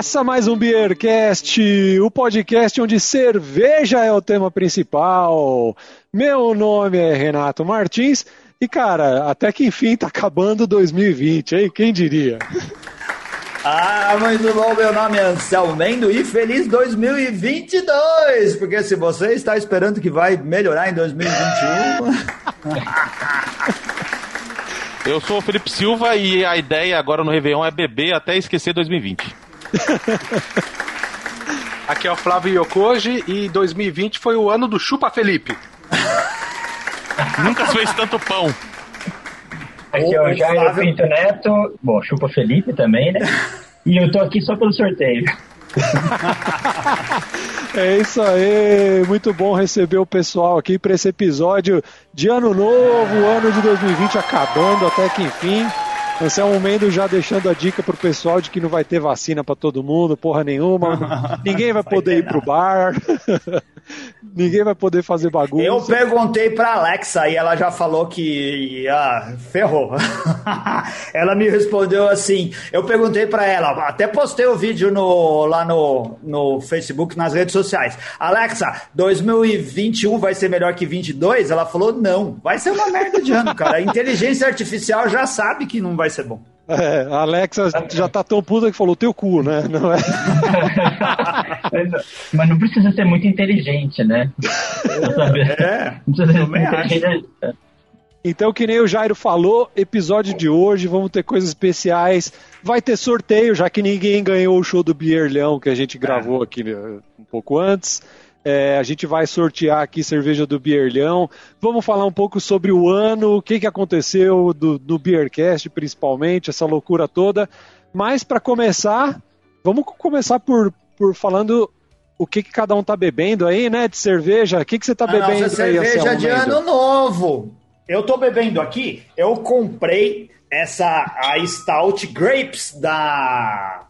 Começa mais um Beercast, o podcast onde cerveja é o tema principal. Meu nome é Renato Martins e, cara, até que enfim tá acabando 2020, hein? Quem diria? Ah, muito bom, meu nome é Anselmo Mendo e feliz 2022! Porque se você está esperando que vai melhorar em 2021. Eu sou o Felipe Silva e a ideia agora no Réveillon é beber até esquecer 2020. Aqui é o Flávio Yokoji e 2020 foi o ano do Chupa Felipe. Nunca se fez tanto pão. Aqui é o Jair Pinto Neto. Bom, chupa Felipe também, né? E eu tô aqui só pelo sorteio. é isso aí, muito bom receber o pessoal aqui para esse episódio de ano novo, ano de 2020 acabando até que enfim. Anselmo Mendes já deixando a dica pro pessoal de que não vai ter vacina para todo mundo, porra nenhuma. Ninguém vai poder ir pro bar. Ninguém vai poder fazer bagunça. Eu perguntei pra Alexa e ela já falou que ah, ferrou. ela me respondeu assim. Eu perguntei pra ela, até postei o vídeo no, lá no, no Facebook, nas redes sociais. Alexa, 2021 vai ser melhor que 22? Ela falou, não. Vai ser uma merda de ano, cara. A inteligência artificial já sabe que não vai ser bom. É, a Alexa já tá tão puta que falou teu cu, né? Não é? Mas não precisa ser muito inteligente, né? É, não precisa ser muito inteligente. Então, que nem o Jairo falou, episódio de hoje, vamos ter coisas especiais. Vai ter sorteio, já que ninguém ganhou o show do Bierleão que a gente gravou aqui né, um pouco antes. É, a gente vai sortear aqui cerveja do Bierlhão. Vamos falar um pouco sobre o ano, o que, que aconteceu do, do Beercast, principalmente, essa loucura toda. Mas para começar, vamos começar por, por falando o que, que cada um tá bebendo aí, né? De cerveja. O que, que você tá a bebendo nossa aí, cerveja de ano novo. Eu tô bebendo aqui, eu comprei essa a Stout Grapes da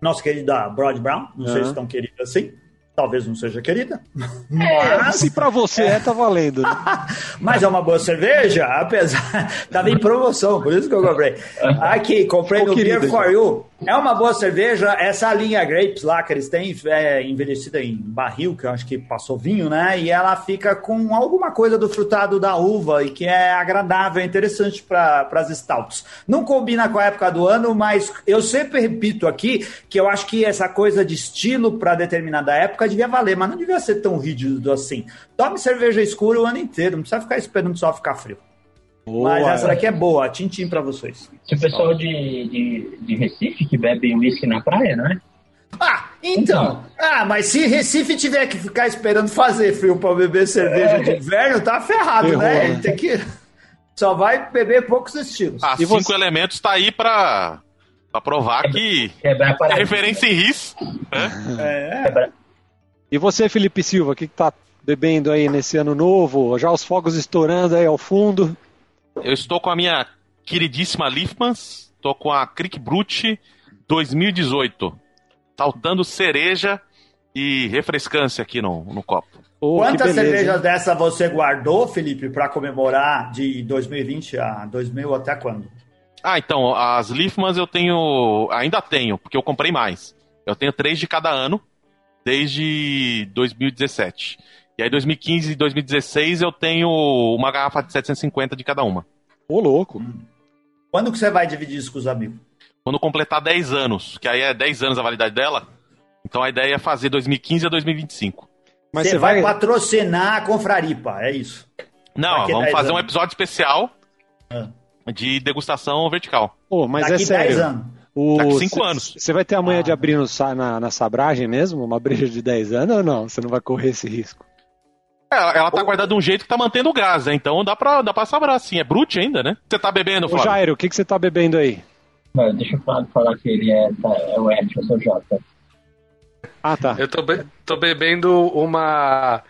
nossa querida Broad Brown. Não uhum. sei se estão queridas assim talvez não seja querida. É, mas... Se para você é, tá valendo. Né? mas é uma boa cerveja, apesar. Tava em promoção, por isso que eu comprei. Aqui, comprei no Beer for You. É uma boa cerveja. Essa linha Grapes lá que eles têm é envelhecida em barril, que eu acho que passou vinho, né? E ela fica com alguma coisa do frutado da uva e que é agradável, é interessante para as stouts. Não combina com a época do ano, mas eu sempre repito aqui que eu acho que essa coisa de estilo para determinada época devia valer, mas não devia ser tão rígido assim. Tome cerveja escura o ano inteiro, não precisa ficar esperando só ficar frio. Boa. Mas essa daqui é boa, tintim para vocês. Se o pessoal de, de, de Recife que bebe uísque na praia, né? Ah, então. então. Ah, mas se Recife tiver que ficar esperando fazer frio para beber cerveja é. de inverno, tá ferrado, Errou, né? Ele tem que. Só vai beber poucos estilos. Ah, e cinco você... elementos tá aí pra, pra provar que é, é referência em RIS. Né? É. E você, Felipe Silva, o que, que tá bebendo aí nesse ano novo? Já os fogos estourando aí ao fundo? Eu estou com a minha queridíssima Liefmans, estou com a Crick Brute 2018. Saltando cereja e refrescância aqui no, no copo. Oh, Quantas cervejas dessa você guardou, Felipe, para comemorar de 2020 a 2000 até quando? Ah, então, as Liefmans eu tenho. Ainda tenho, porque eu comprei mais. Eu tenho três de cada ano, desde 2017. E aí, 2015 e 2016, eu tenho uma garrafa de 750 de cada uma. Ô, louco. Quando que você vai dividir isso com os amigos? Quando completar 10 anos, que aí é 10 anos a validade dela. Então a ideia é fazer 2015 a 2025. Mas você, você vai, vai patrocinar a Confraripa, é isso? Não, vamos fazer anos. um episódio especial ah. de degustação vertical. Pô, mas Daqui é sério. 10 anos. O... Daqui 5 anos. Você vai ter a manhã ah. de abrir no, na, na sabragem mesmo? Uma breja de 10 anos ou não? Você não vai correr esse risco? Ela, ela tá guardada de um jeito que tá mantendo o gás, né? Então dá pra, dá pra sabrar assim. É brute ainda, né? Você tá bebendo, Flávio? Ô, Jairo, o que, que você tá bebendo aí? Não, deixa eu falar, falar que ele é, tá, é o Ed, eu sou o Jota. Ah, tá. Eu tô, be tô bebendo uma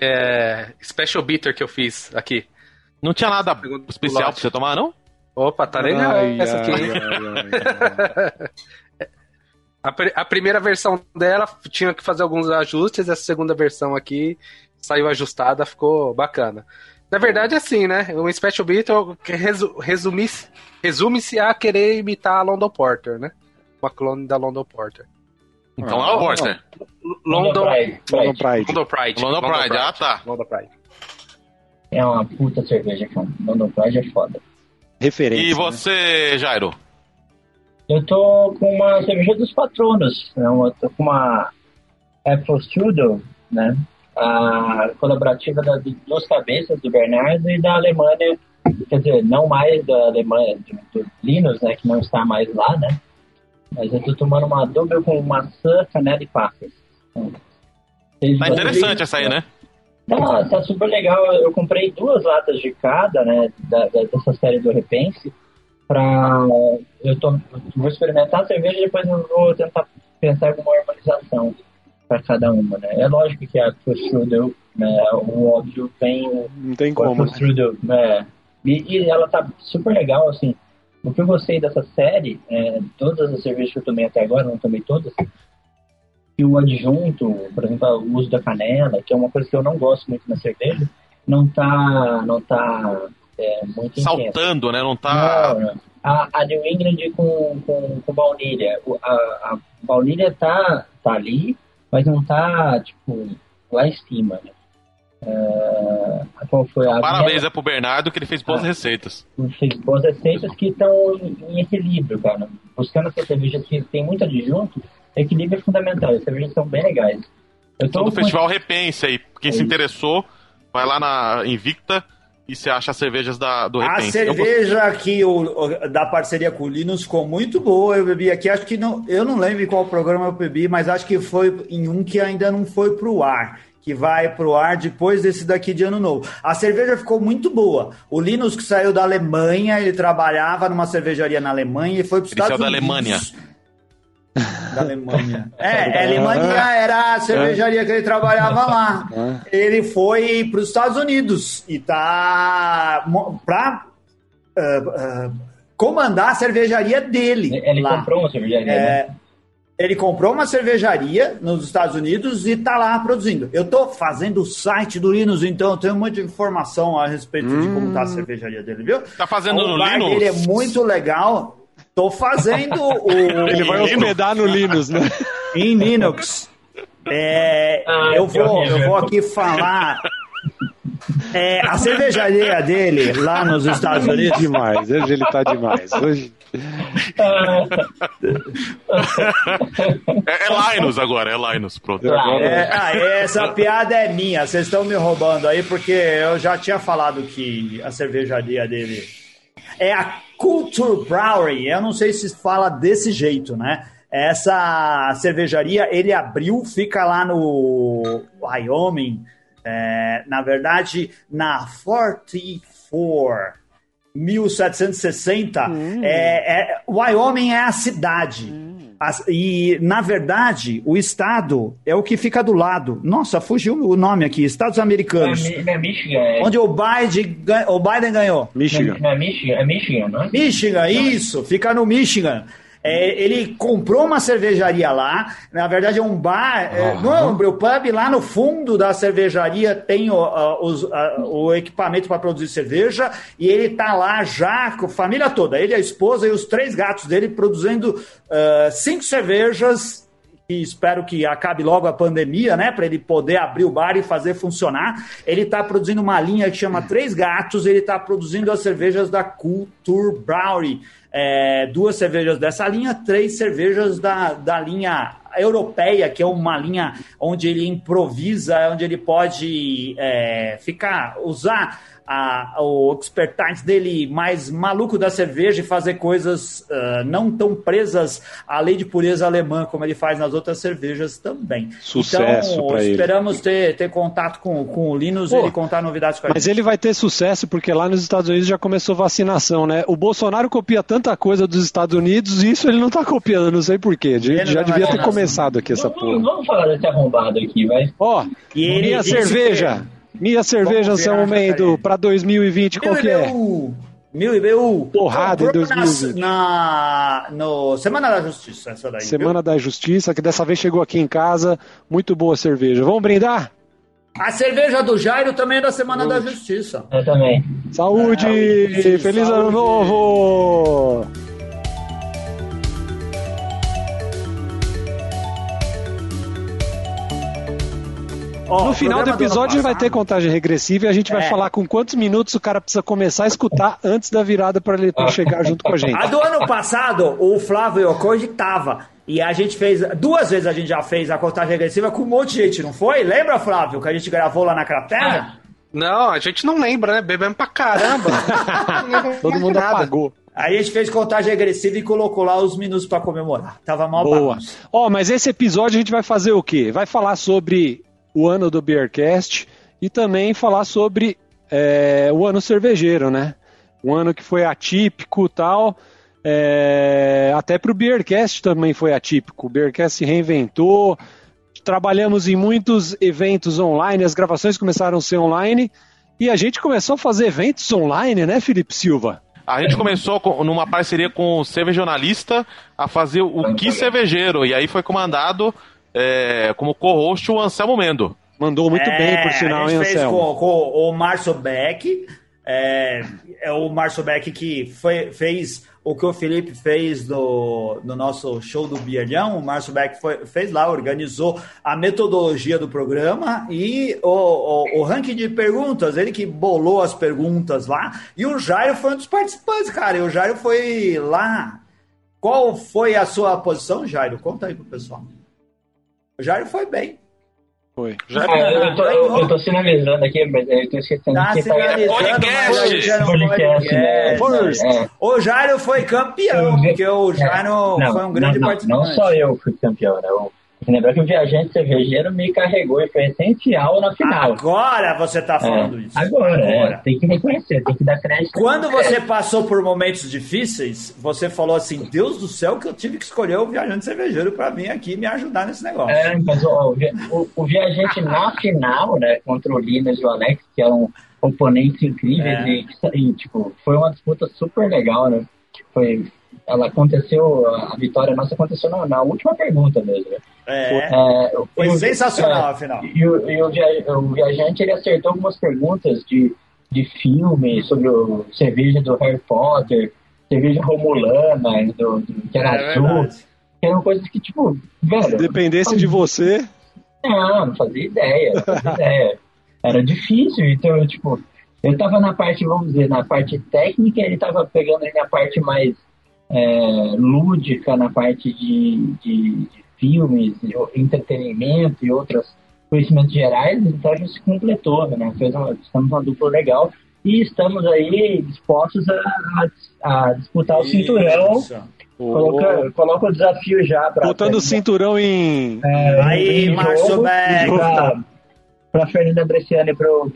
é, Special Bitter que eu fiz aqui. Não tinha nada especial pra você tomar, não? Opa, tá legal ai, essa aqui. Ai, ai, a, a, primeira versão dela tinha que fazer alguns ajustes, essa segunda versão aqui saiu ajustada, ficou bacana. Na verdade, é assim, né? Um Special Beat resu resume-se resume a querer imitar a London Porter, né? uma clone da London Porter. Então é o Porter. London, Pride. London Pride. London Pride. London Pride, ah, tá. London Pride. É uma puta cerveja, cara. London Pride é foda. Referência. E né? você, Jairo? Eu tô com uma cerveja dos patronos. Não, eu tô com uma Apple Strudel, né? A colaborativa das duas cabeças, do Bernardo e da Alemanha. Quer dizer, não mais da Alemanha, do, do Linus, né? Que não está mais lá, né? Mas eu tô tomando uma double com maçã, canela e passas. Tá interessante essa aí, né? Tá, tá super legal. Eu comprei duas latas de cada, né, da, da- dessa série do Repense, pra... Eu tô, vou experimentar a cerveja e depois eu vou tentar pensar em alguma harmonização para cada uma, né. É lógico que a Strudel, né, o óbvio vem Não tem como. né? Strudel, né, e, e ela tá super legal, assim. O que eu gostei dessa série, é, todas as cervejas que eu tomei até agora, não tomei todas, que o adjunto, por exemplo, o uso da canela, que é uma coisa que eu não gosto muito na cerveja, não tá, não tá é, muito intenso. Saltando, né? Não tá. Não, não. A, a New England com, com, com baunilha. A, a baunilha tá, tá ali, mas não tá, tipo, lá em cima, né? É, qual foi a Parabéns é pro Bernardo que ele fez boas Ah. receitas. fez boas receitas que estão em, equilíbrio, cara. Buscando essas cervejas que tem muito adjunto, equilíbrio é fundamental. As cervejas são bem legais. Eu tô Então, do com- Festival Repense aí. Quem É se interessou, vai lá na Invicta e você acha as cervejas da, do A Repense. Eu cerveja que o, o- da parceria com o Linus ficou muito boa. Eu bebi aqui, acho que não. Eu não lembro em qual programa eu bebi, mas acho que foi em um que ainda não foi pro ar. Que vai pro ar depois desse daqui de ano novo. A cerveja ficou muito boa. O Linus, que saiu da Alemanha, ele trabalhava numa cervejaria na Alemanha e foi para os Ele saiu Estados da Unidos. Alemanha. Da Alemanha. É, a Alemanha era a cervejaria que ele trabalhava lá. Ele foi para os Estados Unidos e tá para comandar a cervejaria dele. Ele lá. comprou uma cervejaria, né? É, ele comprou uma cervejaria nos Estados Unidos e tá lá produzindo. Eu tô fazendo o site do Linus, então eu tenho muita informação a respeito de como tá a cervejaria dele, viu? Tá fazendo o no Linux? dele é muito legal. Tô fazendo o. Ele vai hospedar no Linux, né? em Linux. É, Ah, eu, vou, horrível. eu vou aqui falar. É, a cervejaria dele lá nos Estados Unidos. Demais, hoje ele tá demais. Hoje... É, é Linus agora, é Linus, pronto. Claro. É, ah, essa piada é minha, vocês estão me roubando aí, porque eu já tinha falado que a cervejaria dele é a Culture Brewery. Eu não sei se fala desse jeito, né? Essa cervejaria ele abriu, fica lá no Wyoming, é, na verdade, na 44. 1760, é, é, Wyoming é a cidade. As- e, na verdade, o estado é o que fica do lado. Nossa, fugiu o nome aqui. Estados é, Americanos. Não é Michigan, é, Onde o Biden, o Biden ganhou. Michigan. não é Michigan, é Michigan, não é? Michigan, isso, fica no Michigan. É, ele comprou uma cervejaria lá, na verdade é um bar, é, não é um brewpub, lá no fundo da cervejaria tem o, a- os- a- o equipamento para produzir cerveja, e ele tá lá já com a família toda, ele, a esposa e os três gatos dele produzindo ah, cinco cervejas. E espero que acabe logo a pandemia, né, para ele poder abrir o bar e fazer funcionar. Ele está produzindo uma linha que chama Três Gatos, ele está produzindo as cervejas da Culture Brewery. É, duas cervejas dessa linha, três cervejas da, da linha europeia, que é uma linha onde ele improvisa, onde ele pode é, ficar, usar a, o expertise dele mais maluco da cerveja e fazer coisas ah, não tão presas à lei de pureza alemã, como ele faz nas outras cervejas também. Sucesso então, pra ele. esperamos ter, ter contato com, com o Linus e ele contar novidades com a Mas gente. ele vai ter sucesso porque lá nos Estados Unidos já começou vacinação, né? O Bolsonaro copia tanta coisa dos Estados Unidos e isso ele não tá copiando, não sei porquê. Já, já não devia ter começado aqui essa Vamos- porra. Vamos falar desse arrombado aqui, vai. Ó, E ele minha cerveja. Minha cerveja, Vamos ver São Mendo, jacaré. pra 2020, qual que é? Mil IBU. Porrada em Comprou 2020. Na, na no Semana da Justiça, essa daí. Semana da Justiça, que dessa vez chegou aqui em casa. Muito boa cerveja. Vamos brindar? viu? A cerveja do Jairo também é da Semana da Justiça. Eu também. Saúde! Saúde, Feliz saúde. Ano Novo! Oh, no final do episódio vai ter contagem regressiva e a gente vai é. falar com quantos minutos o cara precisa começar a escutar antes da virada para ele chegar junto com a gente. A do ano passado, o Flávio Yokoji tava. E a gente fez, duas vezes a gente já fez a contagem regressiva com um monte de gente, não foi? Lembra, Flávio, que a gente gravou lá na cratera? Ah, não, a gente não lembra, né? Bebemos pra caramba. Todo mundo apagou. Aí a gente fez contagem regressiva e colocou lá os minutos para comemorar. Tava mal Boa. Ó, oh, mas esse episódio a gente vai fazer o quê? Vai falar sobre o ano do Beercast e também falar sobre é, o ano cervejeiro, né? Um ano que foi atípico tal. É, até para o Beercast também foi atípico. O Beercast se reinventou. Trabalhamos em muitos eventos online, as gravações começaram a ser online e a gente começou a fazer eventos online, né, Felipe Silva? A gente começou com, numa parceria com o Cervejonalista a fazer o Que Cervejeiro, e aí foi comandado é, como co-host o Anselmo Mendo. Mandou muito é, bem, por sinal, a gente fez com, com, o Márcio Beck, é, é, o Márcio Beck que foi, fez o que o Felipe fez no, no nosso show do Bielhão, o Márcio Beck foi, fez lá, organizou a metodologia do programa e o, o, o, ranking de perguntas, ele que bolou as perguntas lá, e o Jairo foi um dos participantes, cara, e o Jairo foi lá. Qual foi a sua posição, Jairo? Conta aí pro pessoal. O Jairo foi bem. Foi. Já ah, eu, tô, eu, eu tô sinalizando aqui, mas eu tô esquecendo tá que tá... É podcast! podcast, né? É. O Jairo foi campeão, porque o Jairo é. foi um grande não, não, participante. Não só eu fui campeão, né? Lembrar que o viajante cervejeiro me carregou e foi essencial na final. Agora você está falando é, isso. Agora, agora. É, tem que reconhecer, tem que dar crédito. Quando você passou por momentos difíceis, você falou assim: Deus do céu, que eu tive que escolher o viajante cervejeiro para vir aqui me ajudar nesse negócio. É, mas ó, o, o, viajante na final, né, contra o Linas e o Alex, que eram oponentes incríveis, é. e, e, tipo, foi uma disputa super legal, né? Foi, ela aconteceu, a vitória nossa aconteceu na, na última pergunta mesmo. Né? É, é, foi o, sensacional, é, afinal. E, o, e o, o, viajante ele acertou algumas perguntas de, de filme sobre o cerveja do Harry Potter, cerveja romulana, do, do que era é, azul. Que eram coisas que, tipo, velho. Se dependesse de você. Não, não fazia ideia, não fazia ideia. Era difícil, então, tipo, eu tava na parte, vamos dizer, na parte técnica, ele tava pegando na parte mais é, lúdica, na parte de, de, de filmes, entretenimento e outros conhecimentos gerais, então a gente se completou, né? Fez uma, estamos uma dupla legal e estamos aí dispostos a, a, a disputar o cinturão. Coloca, coloca o desafio já para. Botando o cinturão em. É, aí, Márcio Para Fernanda Bresciani e pro,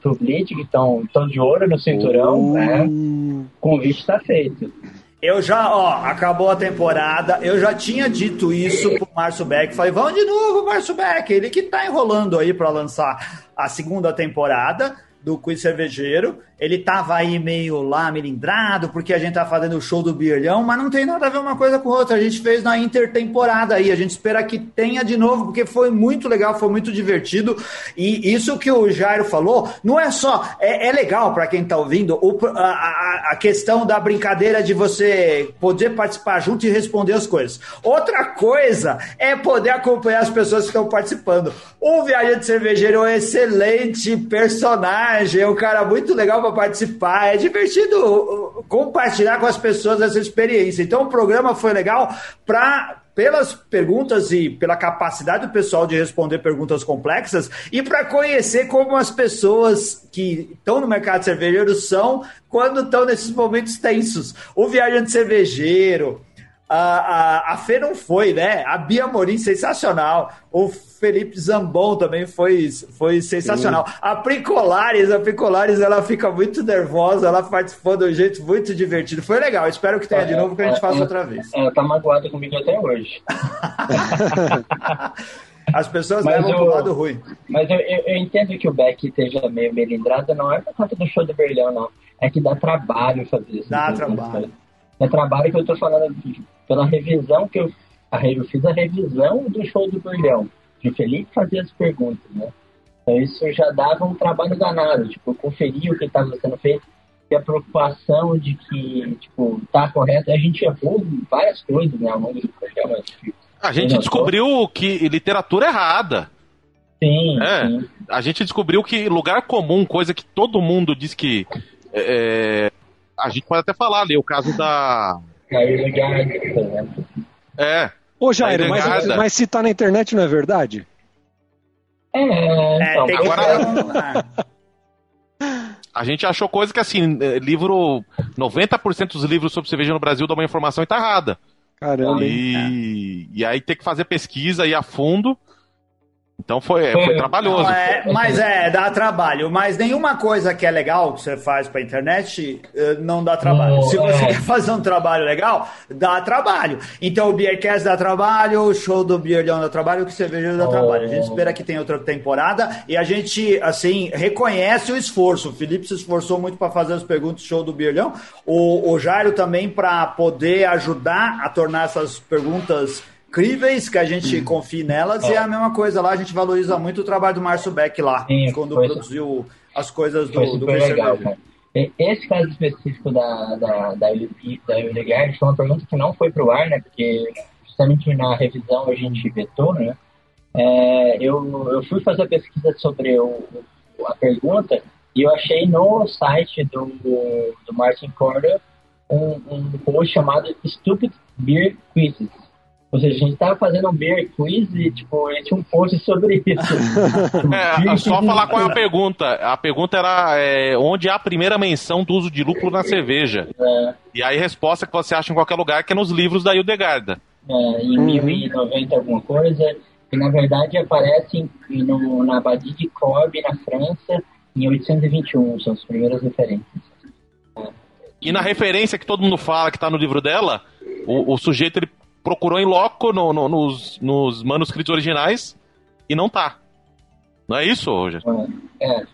pro Blitz, que estão de ouro no cinturão, né? O convite está feito. Eu já, ó, acabou a temporada. Eu já tinha dito isso pro Márcio Beck. Falei, vamos de novo, Márcio Beck. Ele que tá enrolando aí para lançar a segunda temporada do Quiz Cervejeiro. Ele tava aí meio lá, melindrado, porque a gente tá fazendo o show do Birlhão, mas não tem nada a ver uma coisa com outra. A gente fez na intertemporada aí. A gente espera que tenha de novo, porque foi muito legal, foi muito divertido. E isso que o Jairo falou, não é só. É, é legal para quem tá ouvindo o, a, a, questão da brincadeira de você poder participar junto e responder as coisas. Outra coisa é poder acompanhar as pessoas que estão participando. O Viajante Cervejeiro é um excelente personagem, é um cara muito legal para participar. É divertido uh, compartilhar com as pessoas essa experiência. Então o programa foi legal para pelas perguntas e pela capacidade do pessoal de responder perguntas complexas e para conhecer como as pessoas que estão no mercado cervejeiro são quando estão nesses momentos tensos. O viajante cervejeiro, a, a, a Fê não foi, né? A Bia Morim, sensacional. O Felipe Zambon também foi, foi sensacional. Sim. A Pricolares, a Pricolares, ela fica muito nervosa, ela participou de um jeito muito divertido. Foi legal, espero que tenha é, de novo, que a gente é, faça é, outra vez. Ela tá magoada comigo até hoje. As pessoas mas levam eu, pro lado ruim. Mas eu, eu, eu, entendo que o Beck esteja meio melindrado, não é por conta do show do Berlão, não. É que dá trabalho fazer isso. Dá trabalho. É trabalho que eu tô falando pela revisão que eu, a, eu fiz a revisão do show do Brilhão, de Felipe fazer as perguntas, né? Então isso já dava um trabalho danado, tipo, conferir o que estava sendo feito e a preocupação de que, tipo, tá correto. A gente errou várias coisas, né, ao longo do programa. A gente descobriu que literatura errada. Sim, É, sim. a gente descobriu que lugar comum, coisa que todo mundo diz que. é, a gente pode até falar ali, o caso da. Guard, por exemplo. É. Ô, Jairo, Aí mas, mas se tá na internet não é verdade? É, É, então, que agora- agora... A gente achou coisa que, assim, é, livro. 90% dos livros sobre cerveja no Brasil dão uma informação e tá errada. Caramba? E, e aí tem que fazer pesquisa e a fundo. Então foi, foi Foi- trabalhoso. É, mas é, dá trabalho. Mas nenhuma coisa que é legal que você faz pra internet eh, não dá trabalho. Não, Se você é. quer fazer um trabalho legal, dá trabalho. Então o Beercast dá trabalho, o show do Beerlão dá trabalho, o que cerveja dá Oh. trabalho. A gente espera que tenha outra temporada e a gente, assim, reconhece o esforço. O Felipe se esforçou muito para fazer as perguntas do show do Beerlão. O, o Jairo também para poder ajudar a tornar essas perguntas críveis, que a gente confie nelas, e é a mesma coisa lá, a gente valoriza muito o trabalho do Márcio Beck lá, Sim, quando foi- produziu as coisas do, do legal, cara. Esse caso específico da, da, da, da Hildegard foi uma pergunta que não foi pro ar, né? Porque justamente na revisão a gente vetou, né? É, eu, eu fui fazer a pesquisa sobre o, o- a pergunta e eu achei no site do, do Martin Corder um, um post chamado Stupid Beer Quizzes. Ou seja, a gente tava fazendo um beer quiz e, tipo, ele tinha um post sobre isso. É, só falar qual é a pergunta. A pergunta era é, onde há a primeira menção do uso de lúpulo na cerveja. É, E aí a resposta que você acha em qualquer lugar que é nos livros da Hildegarda. é, em 1090 alguma coisa, e na verdade aparece em- no, na Abadia de Cobb, na França, em 821, são as primeiras referências. E na referência que todo mundo fala que tá no livro dela, o, o sujeito ele procurou em loco no- no- nos, nos manuscritos originais e não tá. Não é isso, Roger? É,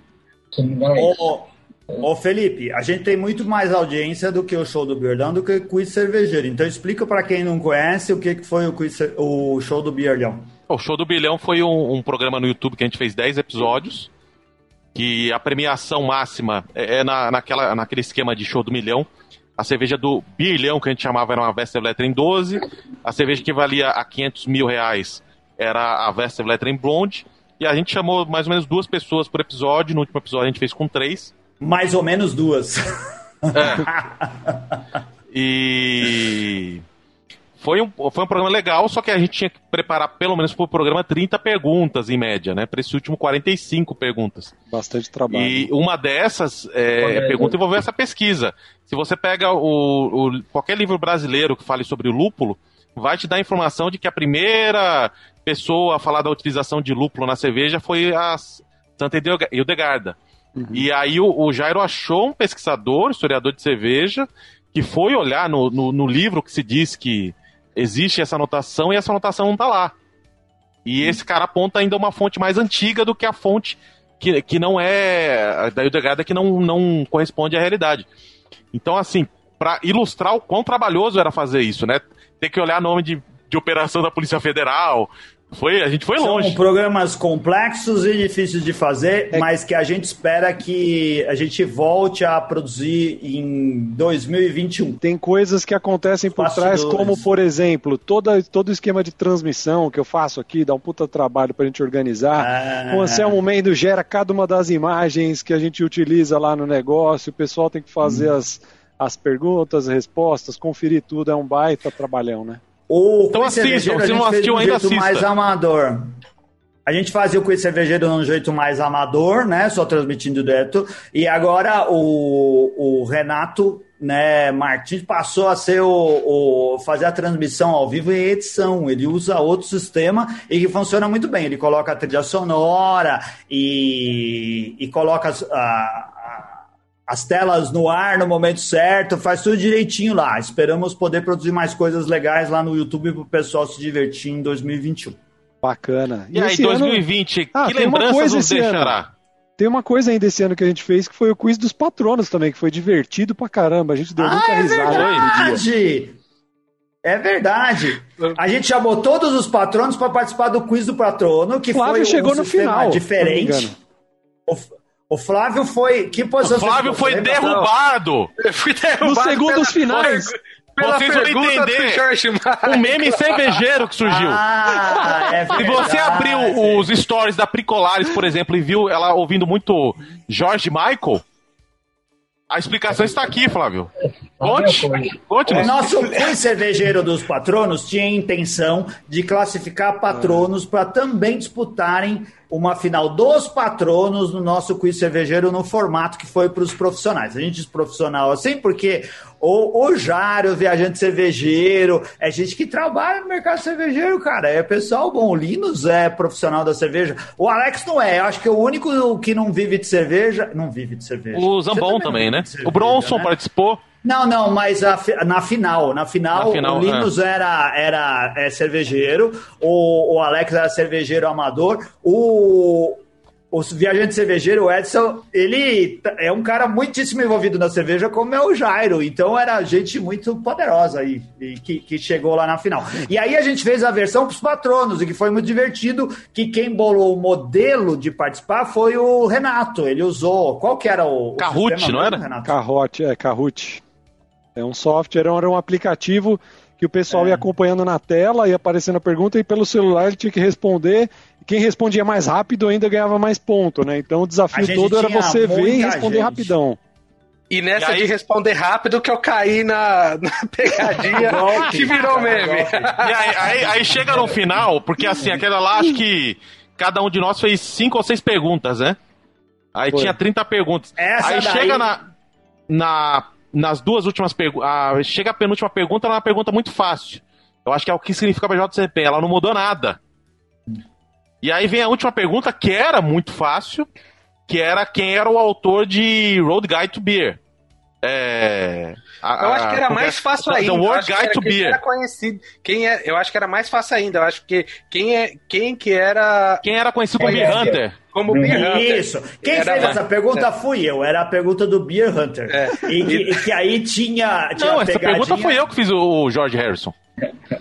não é isso. Ô, ô, Felipe, a gente tem muito mais audiência do que o show do Bierdão do que o quiz cervejeiro. Então explica para quem não conhece o que foi o, quiz, o show do Bierdão. O Show do Bilhão foi um, um programa no YouTube que a gente fez 10 episódios. Que a premiação máxima é é na, naquela, naquele esquema de show do milhão. A cerveja do bilhão, que a gente chamava, era uma Westerletter em 12. A cerveja que valia a 500 mil reais era a Westerletter em Blonde. E a gente chamou mais ou menos duas pessoas por episódio. No último episódio a gente fez com três. Mais ou menos duas. E foi um, foi um programa legal, só que a gente tinha que preparar pelo menos pro programa 30 perguntas em média, né? Para esse último 45 perguntas. Bastante trabalho. E uma dessas é, Olha, pergunta eu- envolveu essa pesquisa. Se você pega o, o- qualquer livro brasileiro que fale sobre o lúpulo, vai te dar a informação de que a primeira pessoa a falar da utilização de lúpulo na cerveja foi a Santa Hildega- Hildegarda. E aí o, o Jairo achou um pesquisador, historiador de cerveja, que foi olhar no, no, no livro que se diz que existe essa anotação e essa anotação não está lá. E esse cara aponta ainda uma fonte mais antiga do que a fonte que, que não é da Hildegarda, que não, não corresponde à realidade. Então, assim, para ilustrar o quão trabalhoso era fazer isso, né? Ter que olhar nome de, de operação da Polícia Federal. Foi, a gente foi longe. São programas complexos e difíceis de fazer, É- mas que a gente espera que a gente volte a produzir em 2021. Tem coisas que acontecem por trás, Bastidores. como, por exemplo, toda, todo o esquema de transmissão que eu faço aqui, dá um puta trabalho pra gente organizar. Ah. O Anselmo Mendo gera cada uma das imagens que a gente utiliza lá no negócio, o pessoal tem que fazer Hum. as, as perguntas, respostas, conferir tudo, é um baita trabalhão, né? O Então assistam, se gente não assistiu um ainda, jeito assista. mais amador. A gente fazia o quiz cervejeiro de um jeito mais amador, né? Só transmitindo direto. E agora o, o Renato né, Martins passou a ser o, o- fazer a transmissão ao vivo e edição. Ele usa outro sistema e que funciona muito bem. Ele coloca a trilha sonora e, e coloca a- as telas no ar no momento certo, faz tudo direitinho lá. Esperamos poder produzir mais coisas legais lá no YouTube para o pessoal se divertir em 2021. Bacana. E aí, esse ano 2020, Ah, que tem uma lembranças coisa nos esse ano. deixará? tem uma coisa ainda esse ano que a gente fez que foi o quiz dos patronos também, que foi divertido pra caramba. A gente deu muita Ah, é risada verdade! É verdade. A gente chamou todos os patronos para participar do quiz do patrono, que Flávio foi chegou um no final, se não me diferente. O, Flávio foi. Que posição O Flávio foi derrubado! Eu fui derrubado Nos segundos pela- finais. vocês vão entender o meme cervejeiro que surgiu. Ah, é Se você abriu os stories da Pricolares, por exemplo, e viu ela ouvindo muito George Michael, a explicação está aqui, Flávio. Conte, conte. O nosso cervejeiro dos patronos tinha a intenção de classificar patronos para também disputarem uma final dos patronos no nosso quiz cervejeiro no formato que foi para os profissionais. A gente diz profissional assim porque o, o Jário, o viajante cervejeiro, é gente que trabalha no mercado cervejeiro, cara. É pessoal bom. O Linus é profissional da cerveja. O Alex não é. Eu acho que é o único que não vive de cerveja. Não vive de cerveja. O Zambon também, também né? Cerveja, o Bronson né? participou. Não, não, mas a, na final, na final, na final o Linus é. era, era é, cervejeiro, o, o Alex era cervejeiro amador, o, o viajante cervejeiro, o Edson, ele é um cara muitíssimo envolvido na cerveja, como é o Jairo. Então era gente muito poderosa aí, que, que chegou lá na final. E aí a gente fez a versão para os patronos, e que foi muito divertido, que quem bolou o modelo de participar foi o Renato. Ele usou, qual que era o... Kahoot, não era? Renato? Kahoot, é, Kahoot. É um software, era um aplicativo que o pessoal é. ia acompanhando na tela, ia aparecendo a pergunta e pelo celular ele tinha que responder quem respondia mais rápido ainda ganhava mais ponto, né? Então o desafio todo era você ver e responder gente. rapidão. E nessa e aí... de responder rápido que eu caí na, na pegadinha que virou meme. E aí, aí, aí, chega no final, porque assim, aquela lá, acho que cada um de nós fez cinco ou seis perguntas, né? Aí Foi. tinha 30 perguntas. Essa aí daí... chega na, na, nas duas últimas perguntas. Chega a penúltima pergunta, ela é uma pergunta muito fácil. Eu acho que é o que significa BJCP. Ela não mudou nada. E aí vem a última pergunta, que era muito fácil, que era quem era o autor de Road Guide to Beer. É, eu acho que era mais fácil ainda. The World Guide to Beer. Era conhecido. Quem é, eu acho que era mais fácil ainda. Eu acho que quem é quem que era quem era conhecido como Beer Hunter. Como Beer Hunter. Isso. Quem era fez essa pergunta é. fui eu. Era a pergunta do Beer Hunter. É. E, que, e, que, aí tinha, tinha Não, essa pergunta foi eu que fiz o George Harrison.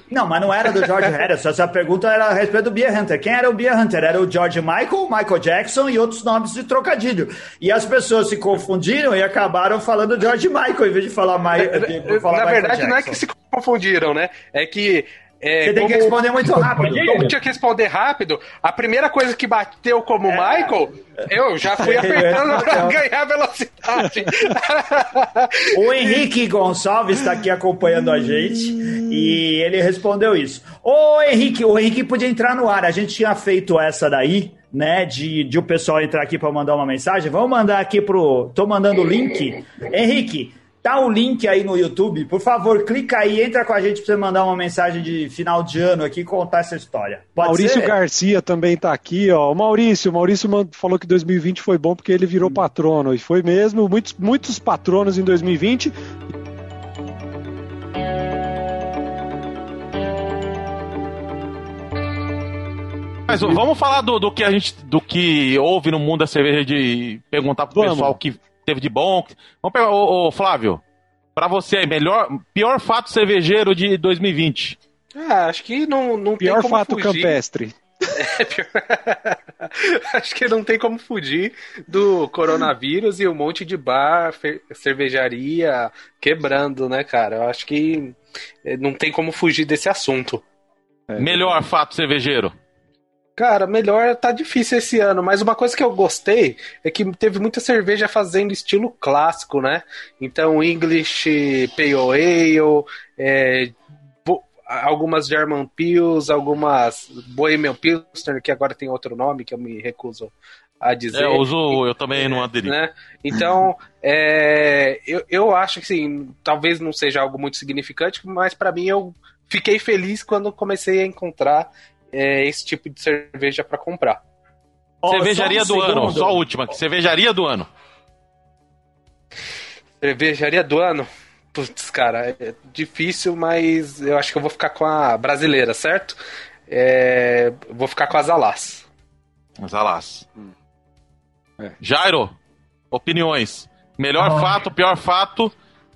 Não, mas não era do George Harrison. Essa pergunta era a respeito do Beer Hunter. Quem era o Beer Hunter? Era o George Michael, Michael Jackson e outros nomes de trocadilho. E as pessoas se confundiram e acabaram falando George Michael em vez de falar, Ma de falar Na Michael verdade, Jackson. não é que se confundiram, né? É que é, Você tem que responder muito rápido. Como tinha que responder rápido, a primeira coisa que bateu como é. Michael, eu já fui apertando para ganhar velocidade. o Henrique Gonçalves está aqui acompanhando a gente e ele respondeu isso. Ô Henrique, o Henrique podia entrar no ar. A gente tinha feito essa daí, né? De, de o pessoal entrar aqui para mandar uma mensagem. Vamos mandar aqui pro. Tô mandando o link. Henrique. Tá o link aí no YouTube. Por favor, clica aí, entra com a gente para você mandar uma mensagem de final de ano aqui e contar essa história. Pode Maurício ser? Garcia também tá aqui, ó. O Maurício, o Maurício falou que 2020 foi bom porque ele virou hum. patrono. E foi mesmo, muitos, muitos patronos em 2020. Mas vamos falar do, do, que a gente do que houve no mundo da cerveja de perguntar pro vamos. pessoal que teve de bom. Vamos pegar, ô, ô Flávio, para você, melhor, pior fato cervejeiro de 2020. Ah, acho que não, não pior tem como fato fugir. campestre. É, pior... acho que não tem como fugir do coronavírus e um monte de bar, cervejaria quebrando, né, cara? Eu acho que eh, não tem como fugir desse assunto. É. Melhor fato cervejeiro. Cara, melhor tá difícil esse ano, mas uma coisa que eu gostei é que teve muita cerveja fazendo estilo clássico, né? Então, English Pale Ale, é, algumas German Pils, algumas Bohemian Pilsner, que agora tem outro nome que eu me recuso a dizer. É, eu uso, eu também não aderi. Né? Então, é, eu, eu acho que sim, talvez não seja algo muito significante, mas para mim eu fiquei feliz quando comecei a encontrar é, esse tipo de cerveja para comprar. Oh, cervejaria um do segundo. ano, só a última. Cervejaria do ano. Cervejaria do ano? Putz, cara, é difícil, mas eu acho que eu vou ficar com a brasileira, certo? É, vou ficar com as Alás. As Alás. Hum. É. Jairo, opiniões. Melhor ah. fato, pior fato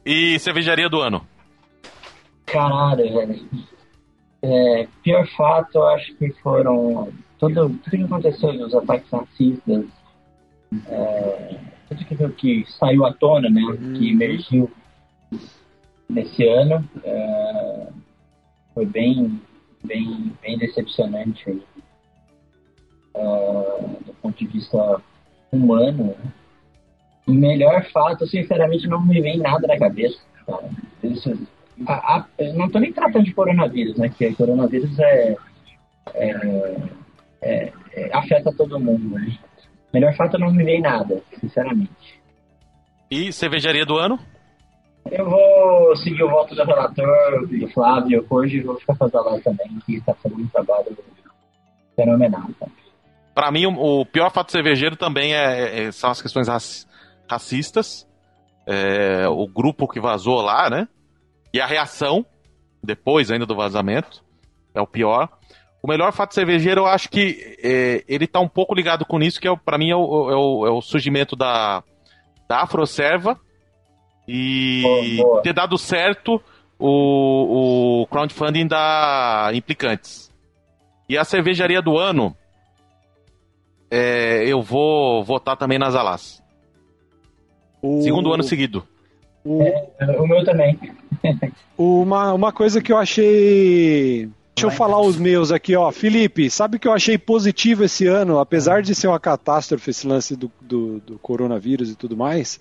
e cervejaria do ano. Caralho, velho. É, pior fato, eu acho que foram tudo, tudo que aconteceu, os ataques racistas, é, tudo que, que saiu à tona, né, uhum. que emergiu. nesse ano. É, foi bem, bem, bem decepcionante uh, do ponto de vista humano. Né? O melhor fato, sinceramente, não me vem nada na cabeça. Tá? A, a, não estou nem tratando de coronavírus, né? Que coronavírus é, é, é, é, afeta todo mundo. Né? Melhor fato não me vem nada, sinceramente. E cervejaria do ano? Eu vou seguir o voto do relator, do Flávio, hoje vou ficar fazendo lá também, que está fazendo um trabalho fenomenal. Tá? Para mim, o pior fato cervejeiro também é, é, são as questões racistas. É, o grupo que vazou lá, né? E a reação, depois ainda do vazamento, é o pior. O melhor fato cervejeiro, eu acho que é, ele tá um pouco ligado com isso, que é, para mim é o, é o, é o surgimento da, da Afroserva e boa, boa. ter dado certo o, o crowdfunding da Implicantes. E a cervejaria do ano, é, eu vou votar também nas Alas. O... Segundo ano seguido. O, é, o meu também. uma, uma coisa que eu achei. Deixa eu falar os meus aqui, ó. Felipe, sabe o que eu achei positivo esse ano, apesar de ser uma catástrofe esse lance do, do, do coronavírus e tudo mais?